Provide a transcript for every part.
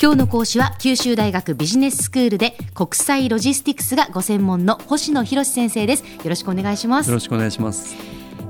今日の講師は九州大学ビジネススクールで国際ロジスティクスがご専門の星野博先生です。よろしくお願いします。よろしくお願いします。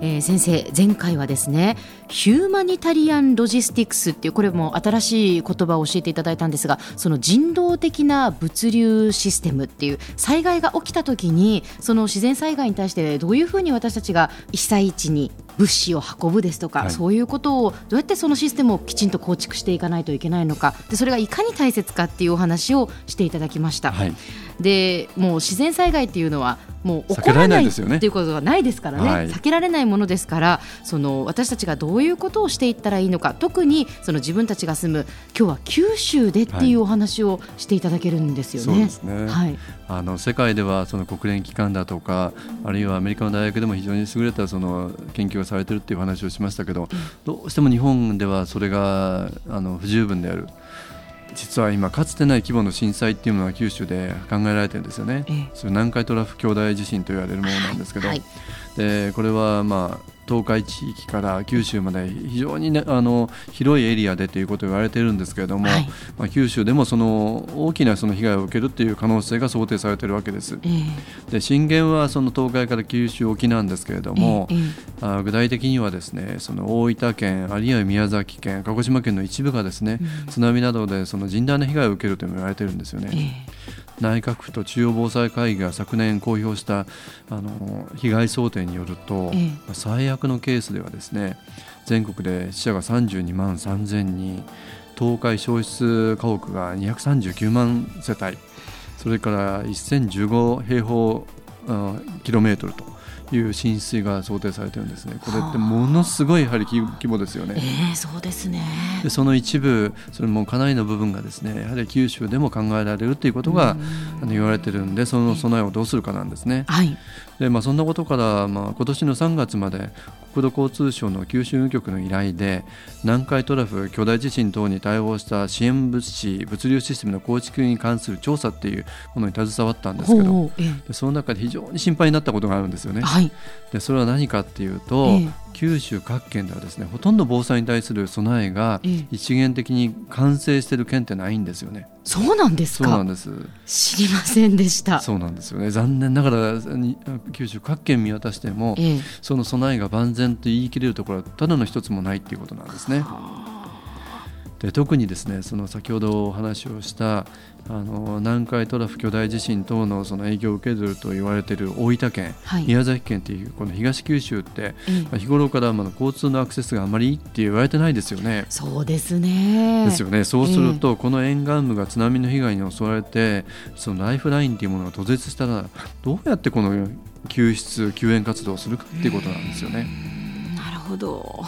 えー、先生前回はですねヒューマニタリアンロジスティクスっていうこれも新しい言葉を教えていただいたんですがその人道的な物流システムっていう災害が起きた時にその自然災害に対してどういうふうに私たちが被災地に物資を運ぶですとか、はい、そういうことをどうやってそのシステムをきちんと構築していかないといけないのか。でそれがいかに大切かっていうお話をしていただきました。はい。でもう自然災害っていうのはもう起こらないっていうことがないですからね、はい、避けられないものですからその私たちがどういうことをしていったらいいのか。特にその自分たちが住む今日は九州でっていうお話をしていただけるんですよね。はい、はい、あの世界ではその国連機関だとかあるいはアメリカの大学でも非常に優れたその研究がされているっていう話をしましたけどどうしても日本ではそれがあの不十分である。実は今かつてない規模の震災っていうのは九州で考えられてるんですよね、ええ、それ南海トラフ巨大地震と言われるものなんですけど、はい、でこれはまあ東海地域から九州まで非常に、ね、あの広いエリアでということを言われているんですけれども、はい、まあ、九州でもその大きなその被害を受けるという可能性が想定されているわけです。えー、で震源はその東海から九州沖なんですけれども、えーえー、あ具体的にはですねその大分県あるいは宮崎県鹿児島県の一部がですね、うん、津波などでその甚大な被害を受けると言われているんですよね。内閣府と中央防災会議が昨年公表したあの被害想定によると、ええ、最悪のケースではですね全国で死者が32万3000人東海消失家屋が239万世帯それから1015平方キロメートルという浸水が想定されてるんですね。これってものすごいやはり規模ですよね。えー、そうですね。でその一部それもかなりの部分がですねやはり九州でも考えられるということがあの言われてるんでその備えをどうするかなんですね。はい。でまあそんなことからまあ今年の3月まで国土交通省の九州局の依頼で南海トラフ巨大地震等に対応した支援物資物流システムの構築に関する調査っていうものに携わったんですけどでその中で非常に心配になったことがあるんですよね。はい、でそれは何かっていうと、え九州各県ではですねほとんど防災に対する備えが一元的に完成している県ってないんですよね。そうなんですそうなんです。知りませんでした。そうなんですよね。残念ながら九州各県見渡しても、ええ、その備えが万全と言い切れるところはただの一つもないっていうことなんですね。で特にですねその先ほどお話をしたあの南海トラフ巨大地震等のその影響を受けると言われている大分県、はい、宮崎県というこの東九州って、まあ、日頃からまあ交通のアクセスがあまりいいって言われてないですよね。そうですね。ですよね。そうすると、この沿岸部が津波の被害に襲われてそのライフラインというものが途絶したらどうやってこの救出救援活動をするかっていうことなんですよね。なるほど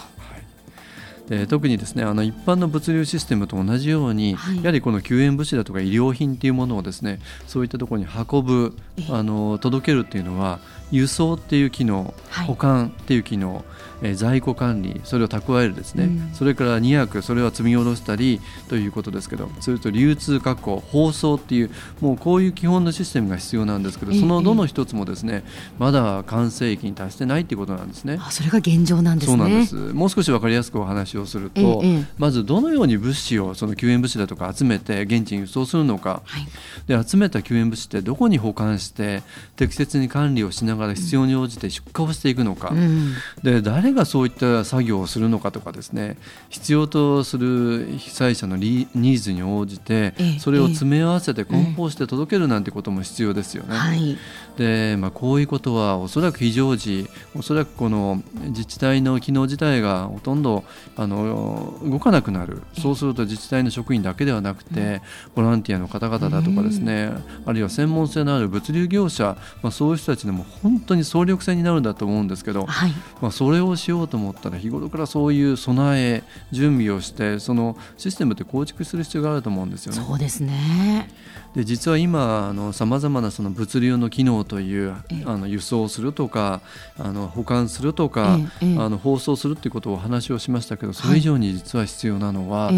で特にですねあの一般の物流システムと同じように、はい、やはりこの救援物資だとか医療品っていうものをですねそういったところに運ぶあの届けるっていうのは輸送っていう機能、はい、保管っていう機能えー、在庫管理それを蓄えるですね、うん、それから2役それは積み下ろしたりということですけどそれと流通確保包装っていうもうこういう基本のシステムが必要なんですけどそのどの一つもですねまだ完成域に達してないっていうことなんですね。あそれが現状なんですね。そうなんです。もう少し分かりやすくお話をすると、まずどのように物資をその救援物資だとか集めて現地に輸送するのか、はい、で集めた救援物資ってどこに保管して適切に管理をしながら必要に応じて出荷をしていくのか、うん、で誰誰がそういった作業をするのかとかですね必要とする被災者のニーズに応じてそれを詰め合わせて梱包して届けるなんてことも必要ですよね。はい、で、まあ、こういうことはおそらく非常時おそらくこの自治体の機能自体がほとんどあの動かなくなる。そうすると自治体の職員だけではなくてボランティアの方々だとかですねあるいは専門性のある物流業者、まあ、そういう人たちでも本当に総力戦になるんだと思うんですけど、はい、まあ、それをしようと思ったら日頃からそういう備え準備をしてそのシステムって構築する必要があると思うんですよね。そうですね。で実は今さまざまなその物流の機能というあの輸送するとかあの保管するとか、あの放送するっていうことをお話をしましたけどそれ以上に実は必要なのは、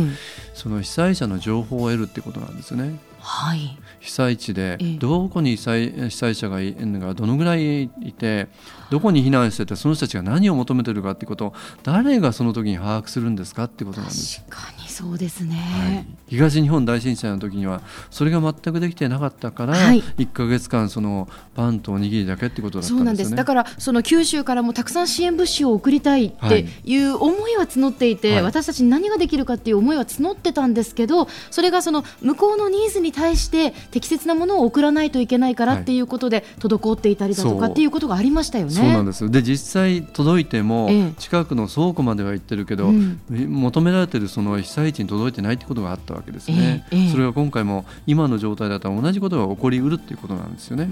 その被災者の情報を得るっていうことなんですよね。はい、被災地でどこに被災被災者がいるのがどのぐらいいてどこに避難しててその人たちが何を求めてるかっていうことを誰がその時に把握するんですかっていうことなんです。確かにそうですね、はい、東日本大震災の時にはそれが全くできてなかったから、はい、1か月間そのパンとおにぎりだけってことだったんですよ、ね、そうなんです。だからその九州からもたくさん支援物資を送りたいってい。う思いは募っていて、はい、私たちに何ができるかっていう思いは募ってたんですけどそれがその向こうのニーズに対して適切なものを送らないといけないからっていうことで滞っていたりだとかっていうことがありましたよね。そうなんですで実際届いても近くの倉庫までは行ってるけど、うん、求められてるその被災地に届いてないってことがあったわけですね。えーえー、それは今回も今の状態だったら同じことが起こりうるっていうことなんですよね。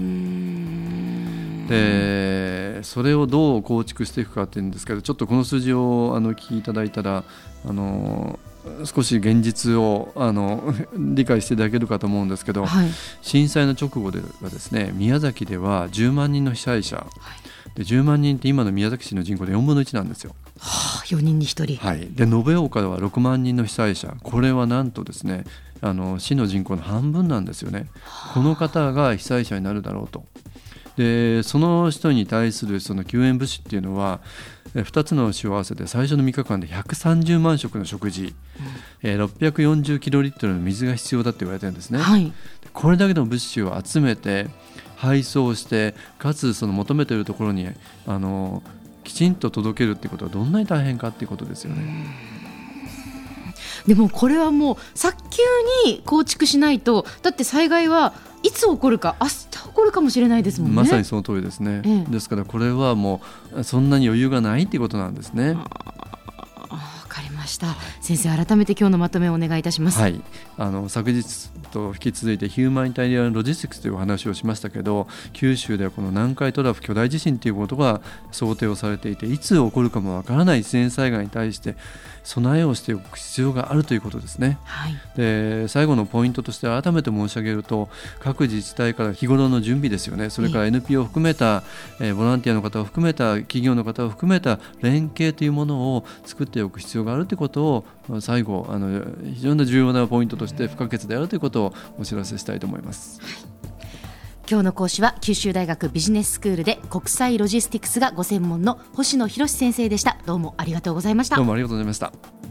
でそれをどう構築していくかっていうんですけどちょっとこの数字をあの聞きいただいたらあの少し現実をあの 理解していただけるかと思うんですけど、はい、震災の直後ではですね宮崎では10万人の被災者、はい、で10万人って今の宮崎市の人口で4分の1なんですよ。はあ、4人に1人、はい、で延岡では6万人の被災者。これはなんとですねあの市の人口の半分なんですよね。はあ、この方が被災者になるだろうと。でその人に対するその救援物資っていうのは2つの市を合わせて最初の3日間で130万食の食事、うん、えー、640キロリットルの水が必要だって言われてるんですね。はい、これだけの物資を集めて配送してかつその求めているところにあのきちんと届けるってことはどんなに大変かっていうことですよね。でもこれはもう早急に構築しないとだって災害はいつ起こるか明日起こるかもしれないですもんね。まさにその通りですね、ええ、ですからこれはもうそんなに余裕がないっていうことなんですね。ました。先生改めて今日のまとめをお願いいたします、はい、あの昨日と引き続いてヒューマニタリアンロジスティクスというお話をしましたけど九州ではこの南海トラフ巨大地震ということが想定をされていていつ起こるかもわからない自然災害に対して備えをしておく必要があるということですね。はい、で最後のポイントとして改めて申し上げると各自治体から日頃の準備ですよね。それから NPO を含めた、えー、ボランティアの方を含めた企業の方を含めた連携というものを作っておく必要があるということを最後あの非常に重要なポイントとして不可欠であるということをお知らせしたいと思います。はい。今日の講師は九州大学ビジネススクールで国際ロジスティクスがご専門の星野博先生でした。どうもありがとうございました。どうもありがとうございました